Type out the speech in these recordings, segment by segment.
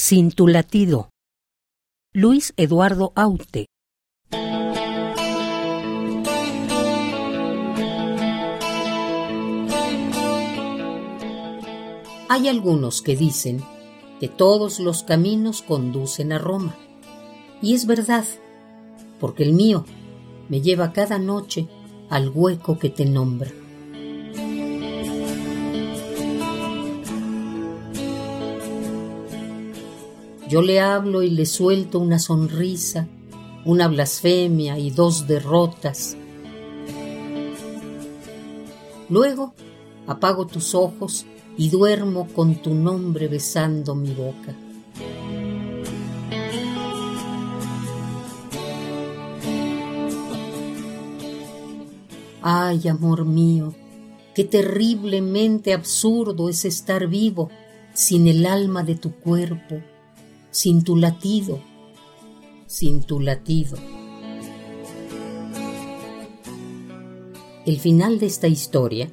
Sin tu latido. Luis Eduardo Aute. Hay algunos que dicen que todos los caminos conducen a Roma. Y es verdad, porque el mío me lleva cada noche al hueco que te nombra. Yo le hablo y le suelto una sonrisa, una blasfemia y dos derrotas. Luego apago tus ojos y duermo con tu nombre besando mi boca. Ay, amor mío, qué terriblemente absurdo es estar vivo sin el alma de tu cuerpo sin tu latido, sin tu latido. El final de esta historia,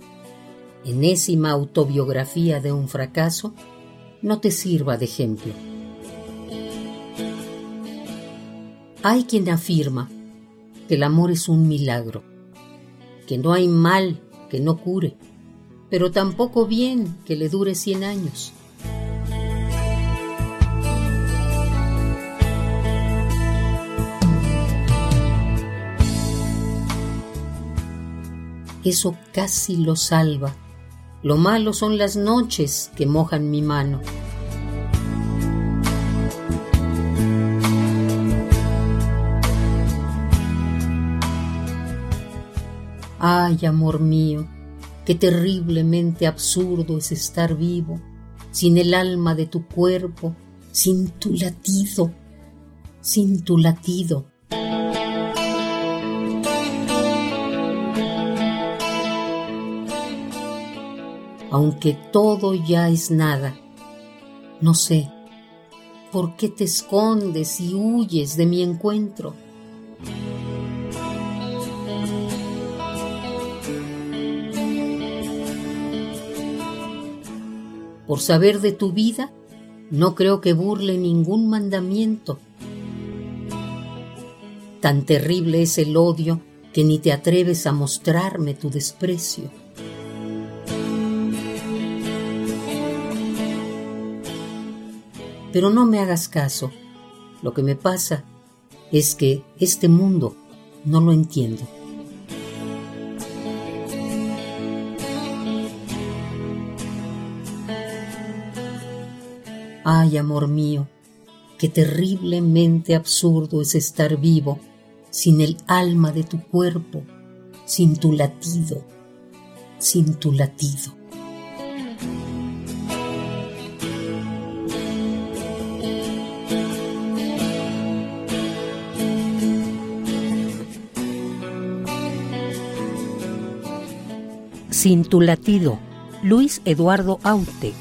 enésima autobiografía de un fracaso, no te sirva de ejemplo. Hay quien afirma que el amor es un milagro, que no hay mal que no cure, pero tampoco bien que le dure cien años. Eso casi lo salva. Lo malo son las noches que mojan mi mano. Ay, amor mío, qué terriblemente absurdo es estar vivo, sin el alma de tu cuerpo, sin tu latido, sin tu latido. Aunque todo ya es nada. No sé, ¿por qué te escondes y huyes de mi encuentro? Por saber de tu vida, no creo que burle ningún mandamiento. Tan terrible es el odio que ni te atreves a mostrarme tu desprecio. Pero no me hagas caso. Lo que me pasa es que este mundo no lo entiendo. Ay, amor mío, qué terriblemente absurdo es estar vivo sin el alma de tu cuerpo, sin tu latido, sin tu latido. Sin tu latido, Luis Eduardo Aute.